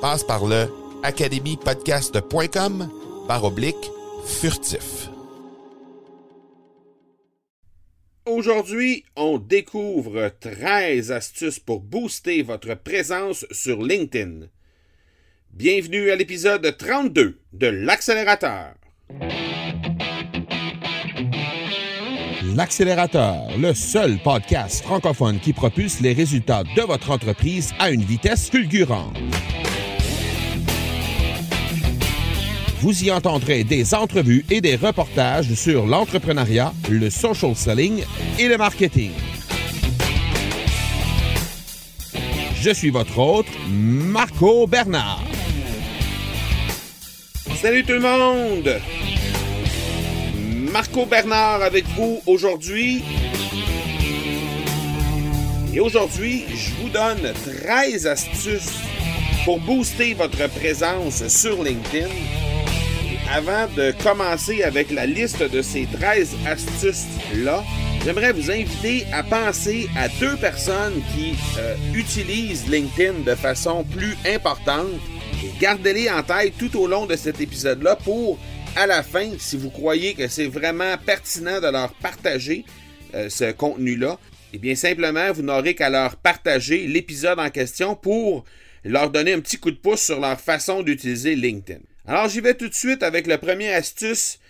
Passe par le academypodcast.com par oblique furtif. Aujourd'hui, on découvre 13 astuces pour booster votre présence sur LinkedIn. Bienvenue à l'épisode 32 de l'accélérateur. L'accélérateur, le seul podcast francophone qui propulse les résultats de votre entreprise à une vitesse fulgurante. Vous y entendrez des entrevues et des reportages sur l'entrepreneuriat, le social selling et le marketing. Je suis votre hôte, Marco Bernard. Salut tout le monde! Marco Bernard avec vous aujourd'hui. Et aujourd'hui, je vous donne 13 astuces pour booster votre présence sur LinkedIn. Avant de commencer avec la liste de ces 13 astuces-là, j'aimerais vous inviter à penser à deux personnes qui euh, utilisent LinkedIn de façon plus importante et gardez-les en tête tout au long de cet épisode-là pour à la fin, si vous croyez que c'est vraiment pertinent de leur partager euh, ce contenu-là, eh bien simplement, vous n'aurez qu'à leur partager l'épisode en question pour leur donner un petit coup de pouce sur leur façon d'utiliser LinkedIn. Alors j'y vais tout de suite avec la première astuce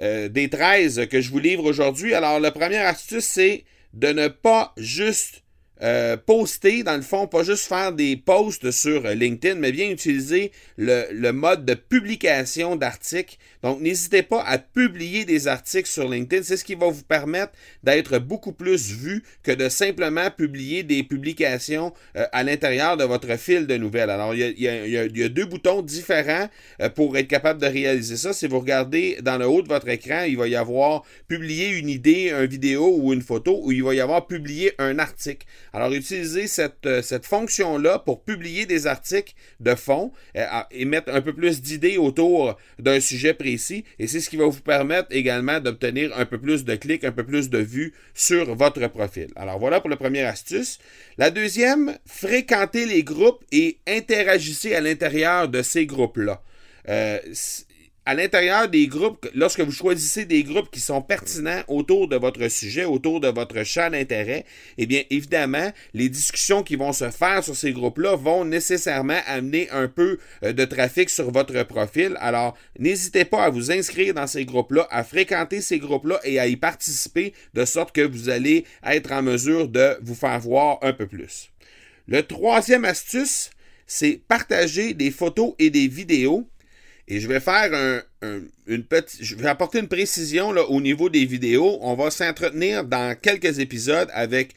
euh, des 13 que je vous livre aujourd'hui. Alors la première astuce, c'est de ne pas juste euh, poster, dans le fond, pas juste faire des posts sur LinkedIn, mais bien utiliser le, mode de publication d'articles. Donc, n'hésitez pas à publier des articles sur LinkedIn. C'est ce qui va vous permettre d'être beaucoup plus vu que de simplement publier des publications euh, à l'intérieur de votre fil de nouvelles. Alors, il y a, deux boutons différents euh, pour être capable de réaliser ça. Si vous regardez dans le haut de votre écran, il va y avoir publier une idée, une vidéo ou une photo, ou il va y avoir publier un article. Alors, utilisez cette, euh, cette fonction-là pour publier des articles de fond euh, et mettre un peu plus d'idées autour d'un sujet précis. Et c'est ce qui va vous permettre également d'obtenir un peu plus de clics, un peu plus de vues sur votre profil. Alors, voilà pour la première astuce. La deuxième, fréquentez les groupes et interagissez à l'intérieur de ces groupes-là. Euh, à l'intérieur des groupes, lorsque vous choisissez des groupes qui sont pertinents autour de votre sujet, autour de votre champ d'intérêt, eh bien, évidemment, les discussions qui vont se faire sur ces groupes-là vont nécessairement amener un peu euh, de trafic sur votre profil. Alors, n'hésitez pas à vous inscrire dans ces groupes-là, à fréquenter ces groupes-là et à y participer de sorte que vous allez être en mesure de vous faire voir un peu plus. Le troisième astuce, c'est partager des photos et des vidéos et je vais faire une petite. Je vais apporter une précision au niveau des vidéos. On va s'entretenir dans quelques épisodes avec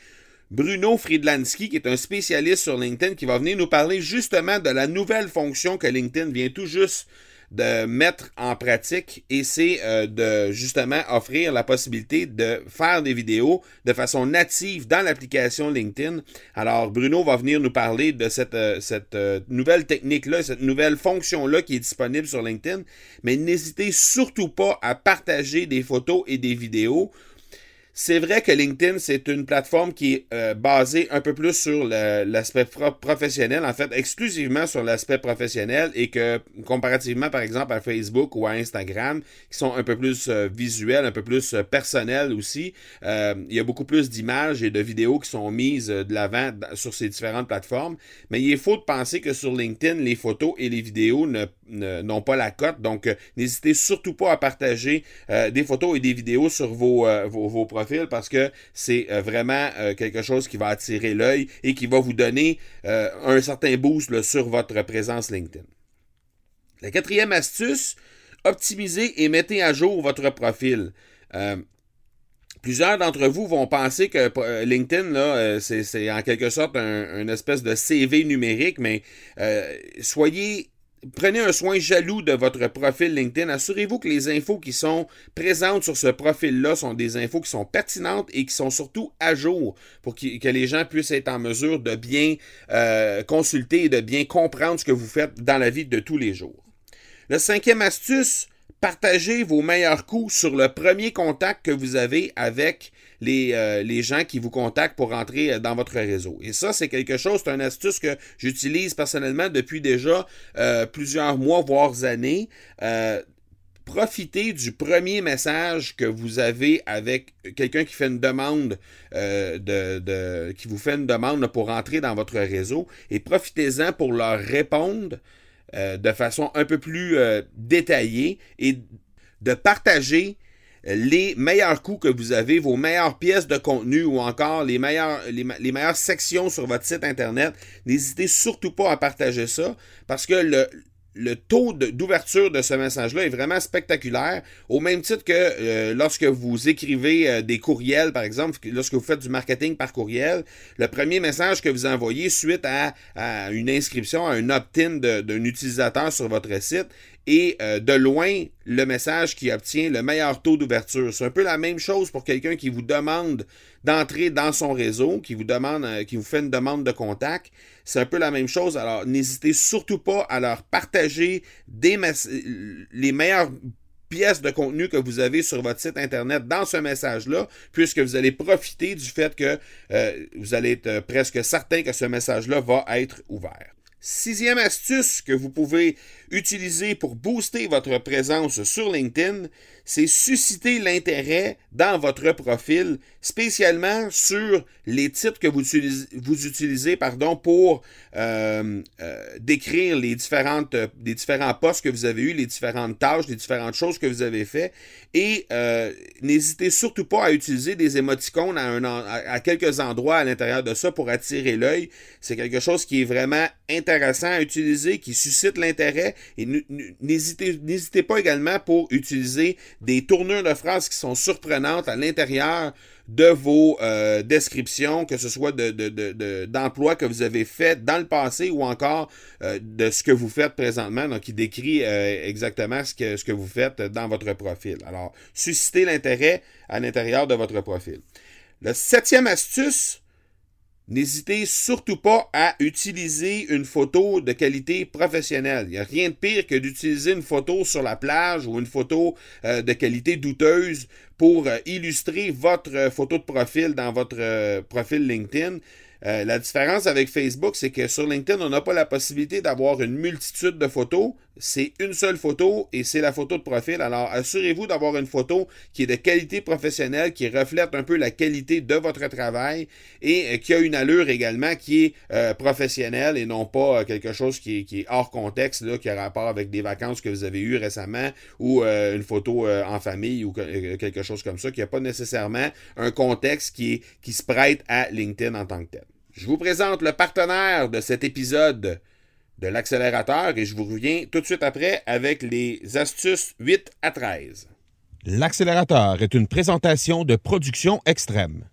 Bruno Friedlanski, qui est un spécialiste sur LinkedIn, qui va venir nous parler justement de la nouvelle fonction que LinkedIn vient tout juste de mettre en pratique et c'est euh, de justement offrir la possibilité de faire des vidéos de façon native dans l'application LinkedIn. Alors Bruno va venir nous parler de cette, euh, euh, nouvelle technique-là, cette nouvelle fonction-là qui est disponible sur LinkedIn. Mais n'hésitez surtout pas à partager des photos et des vidéos C'est vrai que LinkedIn, c'est une plateforme qui est euh, basée un peu plus sur l'aspect professionnel, en fait, exclusivement sur l'aspect professionnel et que comparativement, par exemple, à Facebook ou à Instagram, qui sont un peu plus euh, visuels, un peu plus euh, personnels aussi, il y a beaucoup plus d'images et de vidéos qui sont mises de l'avant sur ces différentes plateformes. Mais il est faux de penser que sur LinkedIn, les photos et les vidéos n'ont pas la cote. Donc, n'hésitez surtout pas à partager des photos et des vidéos sur vos, vos, vos profils parce que c'est euh, vraiment euh, quelque chose qui va attirer l'œil et qui va vous donner euh, un certain boost sur votre présence LinkedIn. La quatrième astuce, optimisez et mettez à jour votre profil. Plusieurs d'entre vous vont penser que LinkedIn, c'est en quelque sorte un, une espèce de CV numérique, mais soyez prenez un soin jaloux de votre profil LinkedIn. Assurez-vous que les infos qui sont présentes sur ce profil-là sont des infos qui sont pertinentes et qui sont surtout à jour pour que, les gens puissent être en mesure de bien euh, consulter et de bien comprendre ce que vous faites dans la vie de tous les jours. Le cinquième astuce, partagez vos meilleurs coups sur le premier contact que vous avez avec les, euh, gens qui vous contactent pour rentrer euh, dans votre réseau. Et ça, c'est quelque chose, c'est une astuce que j'utilise personnellement depuis déjà euh, plusieurs mois, voire années. profitez du premier message que vous avez avec quelqu'un qui fait une demande de, qui vous fait une demande pour rentrer dans votre réseau et profitez-en pour leur répondre de façon un peu plus détaillée et de partager les meilleurs coups que vous avez, vos meilleures pièces de contenu ou encore les meilleures, les, meilleures sections sur votre site Internet, n'hésitez surtout pas à partager ça parce que le, le taux d'ouverture de, ce message-là est vraiment spectaculaire, au même titre que euh, lorsque vous écrivez euh, des courriels, par exemple, lorsque vous faites du marketing par courriel, le premier message que vous envoyez suite à, à une inscription, à un opt-in d'un utilisateur sur votre site et euh, de loin le message qui obtient le meilleur taux d'ouverture. C'est un peu la même chose pour quelqu'un qui vous demande d'entrer dans son réseau, qui vous demande, euh, qui vous fait une demande de contact. C'est un peu la même chose. Alors, n'hésitez surtout pas à leur partager les meilleures pièces de contenu que vous avez sur votre site internet dans ce message-là, puisque vous allez profiter du fait que euh, vous allez être presque certain que ce message-là va être ouvert. Sixième astuce que vous pouvez utiliser pour booster votre présence sur LinkedIn, c'est susciter l'intérêt dans votre profil, spécialement sur les titres que vous utilisez, vous utilisez pardon, pour euh, euh, décrire les, différentes, différents postes que vous avez eus, les différentes tâches, les différentes choses que vous avez fait. Et euh, n'hésitez surtout pas à utiliser des émoticônes à, un, à quelques endroits à l'intérieur de ça pour attirer l'œil. C'est quelque chose qui est vraiment intéressant à utiliser, qui suscite l'intérêt. Et n'hésitez pas également pour utiliser des tournures de phrases qui sont surprenantes à l'intérieur de vos euh, descriptions, que ce soit d'emplois de, que vous avez fait dans le passé ou encore euh, de ce que vous faites présentement, donc qui décrit euh, exactement ce que, ce que vous faites dans votre profil. Alors, suscitez l'intérêt à l'intérieur de votre profil. La septième astuce, N'hésitez surtout pas à utiliser une photo de qualité professionnelle. Il n'y a rien de pire que d'utiliser une photo sur la plage ou une photo euh, de qualité douteuse pour euh, illustrer votre photo de profil dans votre euh, profil LinkedIn. la différence avec Facebook, c'est que sur LinkedIn, on n'a pas la possibilité d'avoir une multitude de photos c'est une seule photo et c'est la photo de profil. Alors, assurez-vous d'avoir une photo qui est de qualité professionnelle, qui reflète un peu la qualité de votre travail et euh, qui a une allure également qui est euh, professionnelle et non pas euh, quelque chose qui est, hors contexte, qui a rapport avec des vacances que vous avez eues récemment ou une photo en famille ou quelque chose comme ça, qui n'a pas nécessairement un contexte qui se prête à LinkedIn en tant que tel. Je vous présente le partenaire de cet épisode de l'accélérateur et je vous reviens tout de suite après avec les astuces 8 à 13. L'accélérateur est une présentation de production extrême.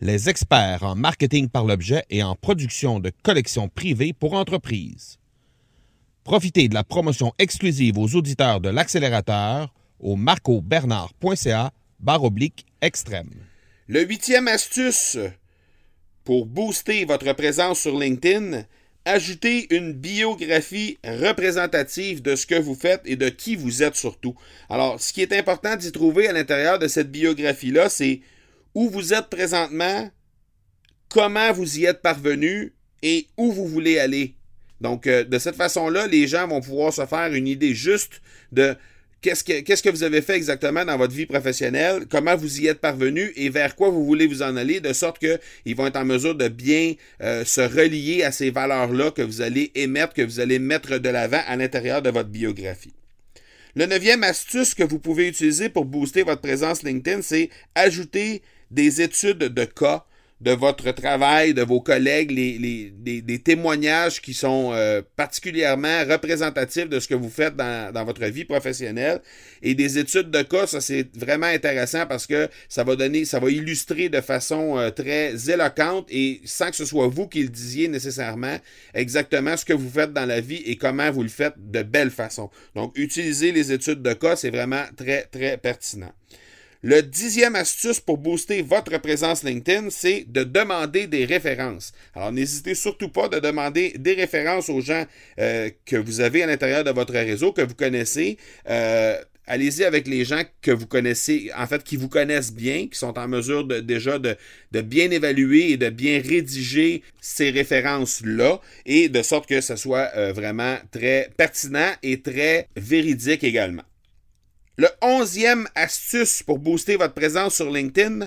Les experts en marketing par l'objet et en production de collections privées pour entreprises. Profitez de la promotion exclusive aux auditeurs de l'accélérateur au marcobernard.ca barre oblique extrême. Le huitième astuce pour booster votre présence sur LinkedIn, Ajoutez une biographie représentative de ce que vous faites et de qui vous êtes surtout. Alors, ce qui est important d'y trouver à l'intérieur de cette biographie-là, c'est où vous êtes présentement, comment vous y êtes parvenu et où vous voulez aller. Donc, euh, de cette façon-là, les gens vont pouvoir se faire une idée juste de qu'est-ce que, vous avez fait exactement dans votre vie professionnelle, comment vous y êtes parvenu? Et vers quoi vous voulez vous en aller, de sorte qu'ils vont être en mesure de bien euh, se relier à ces valeurs-là que vous allez émettre, que vous allez mettre de l'avant à l'intérieur de votre biographie. Le neuvième astuce que vous pouvez utiliser pour booster votre présence LinkedIn, c'est ajouter des études de cas de votre travail, de vos collègues, les, témoignages qui sont euh, particulièrement représentatifs de ce que vous faites dans, dans, votre vie professionnelle. Et des études de cas, ça c'est vraiment intéressant parce que ça va donner, ça va illustrer de façon euh, très éloquente et sans que ce soit vous qui le disiez nécessairement exactement ce que vous faites dans la vie et comment vous le faites de belle façon. Donc, utiliser les études de cas, c'est vraiment très, très pertinent. Le dixième astuce pour booster votre présence LinkedIn, c'est de demander des références. Alors, n'hésitez surtout pas de demander des références aux gens euh, que vous avez à l'intérieur de votre réseau, que vous connaissez. Euh, allez-y avec les gens que vous connaissez, en fait, qui vous connaissent bien, qui sont en mesure déjà de, de bien évaluer et de bien rédiger ces références-là, et de sorte que ce soit euh, vraiment très pertinent et très véridique également. Le onzième astuce pour booster votre présence sur LinkedIn,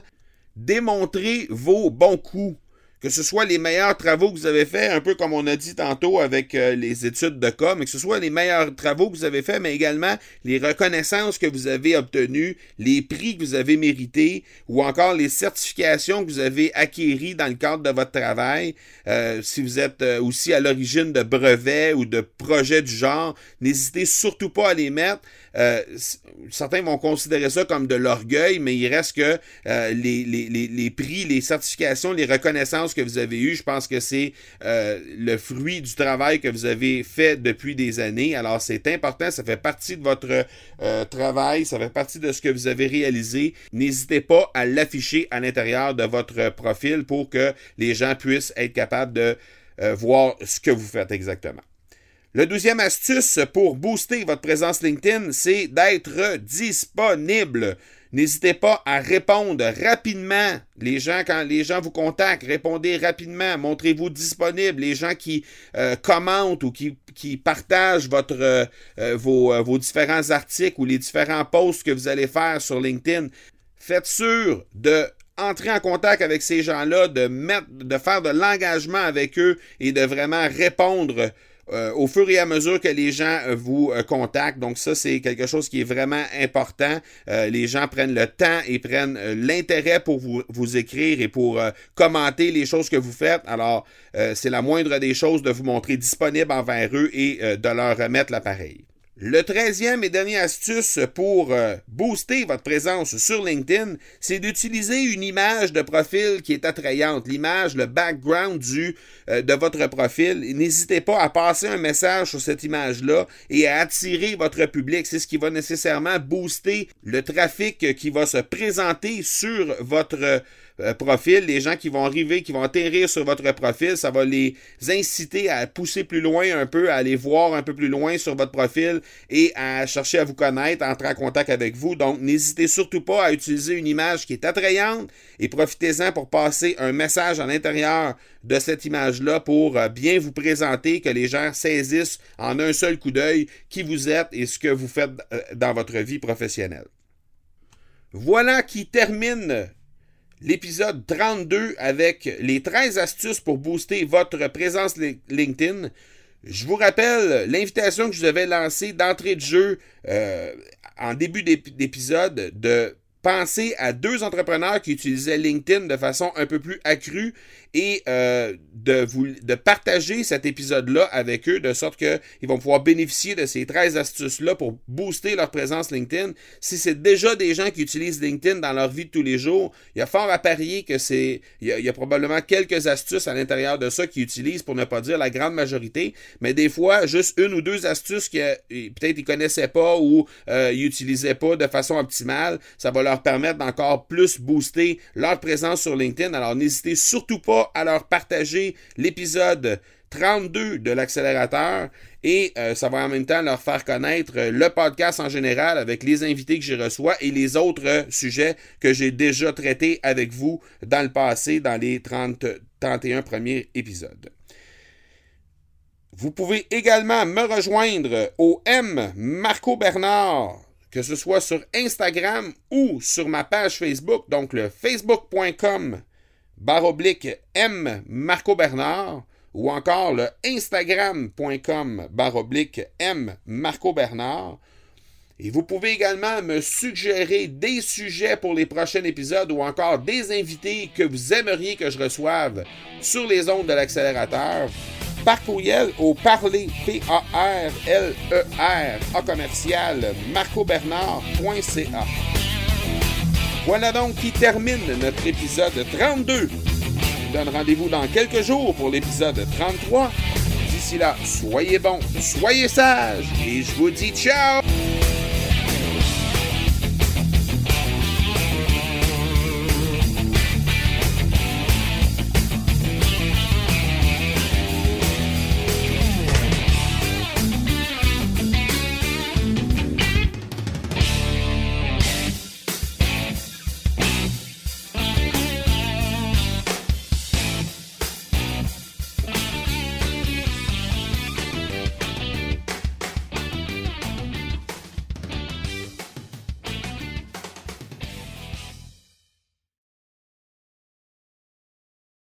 démontrez vos bons coups que ce soit les meilleurs travaux que vous avez faits, un peu comme on a dit tantôt avec euh, les études de cas, mais que ce soit les meilleurs travaux que vous avez faits, mais également les reconnaissances que vous avez obtenues, les prix que vous avez mérités, ou encore les certifications que vous avez acquéries dans le cadre de votre travail. Euh, si vous êtes euh, aussi à l'origine de brevets ou de projets du genre, n'hésitez surtout pas à les mettre. certains vont considérer ça comme de l'orgueil, mais il reste que les, les, les prix, les certifications, les reconnaissances que vous avez eu, je pense que c'est euh, le fruit du travail que vous avez fait depuis des années. Alors, c'est important, ça fait partie de votre euh, travail, ça fait partie de ce que vous avez réalisé. N'hésitez pas à l'afficher à l'intérieur de votre profil pour que les gens puissent être capables de euh, voir ce que vous faites exactement. Le deuxième astuce pour booster votre présence LinkedIn, c'est d'être disponible. N'hésitez pas à répondre rapidement. Les gens, quand les gens vous contactent, répondez rapidement. Montrez-vous disponible. Les gens qui euh, commentent ou qui, partagent euh, euh, vos, différents articles ou les différents posts que vous allez faire sur LinkedIn, faites sûr de entrer en contact avec ces gens-là, de de faire de l'engagement avec eux et de vraiment répondre euh, au fur et à mesure que les gens euh, vous euh, contactent. Donc ça, c'est quelque chose qui est vraiment important. les gens prennent le temps et prennent l'intérêt pour vous, vous, écrire et pour commenter les choses que vous faites. Alors, c'est la moindre des choses de vous montrer disponible envers eux et de leur remettre l'appareil. Le treizième et dernier astuce pour euh, booster votre présence sur LinkedIn, c'est d'utiliser une image de profil qui est attrayante, l'image, le background du, euh, de votre profil. N'hésitez pas à passer un message sur cette image-là et à attirer votre public. C'est ce qui va nécessairement booster le trafic qui va se présenter sur votre euh, profil, les gens qui vont arriver, qui vont atterrir sur votre profil, ça va les inciter à pousser plus loin un peu, à aller voir un peu plus loin sur votre profil et à chercher à vous connaître, à entrer en contact avec vous. Donc, n'hésitez surtout pas à utiliser une image qui est attrayante et profitez-en pour passer un message à l'intérieur de cette image-là pour euh, bien vous présenter, que les gens saisissent en un seul coup d'œil qui vous êtes et ce que vous faites euh, dans votre vie professionnelle. Voilà qui termine l'épisode 32 avec les 13 astuces pour booster votre présence LinkedIn. Je vous rappelle l'invitation que je vous avais lancée d'entrée de jeu euh, en début d'épisode de penser à deux entrepreneurs qui utilisaient LinkedIn de façon un peu plus accrue et euh, de, vous, de partager cet épisode-là avec eux de sorte qu'ils vont pouvoir bénéficier de ces 13 astuces-là pour booster leur présence LinkedIn. Si c'est déjà des gens qui utilisent LinkedIn dans leur vie de tous les jours, il y a fort à parier que c'est. Il y a, probablement quelques astuces à l'intérieur de ça qu'ils utilisent pour ne pas dire la grande majorité, mais des fois, juste une ou deux astuces que peut-être ils connaissaient pas ou euh, ils utilisaient pas de façon optimale, ça va leur permettre d'encore plus booster leur présence sur LinkedIn. Alors n'hésitez surtout pas à leur partager l'épisode 32 de l'accélérateur et euh, ça va en même temps leur faire connaître euh, le podcast en général avec les invités que j'y reçois et les autres sujets que j'ai déjà traités avec vous dans le passé dans les 30, 31 premiers épisodes. Vous pouvez également me rejoindre au M Marco Bernard, que ce soit sur Instagram ou sur ma page Facebook, donc le facebook.com baroblique M Marco Bernard ou encore le instagram.com baroblique M Marco Bernard. Et vous pouvez également me suggérer des sujets pour les prochains épisodes ou encore des invités que vous aimeriez que je reçoive sur les ondes de l'accélérateur par courriel au parler, P-A-R-L-E-R, A commercial, marcobernard.ca. Voilà donc qui termine notre épisode 32 donne rendez-vous dans quelques jours pour l'épisode 33. D'ici là, soyez bons, soyez sages et je vous dis ciao!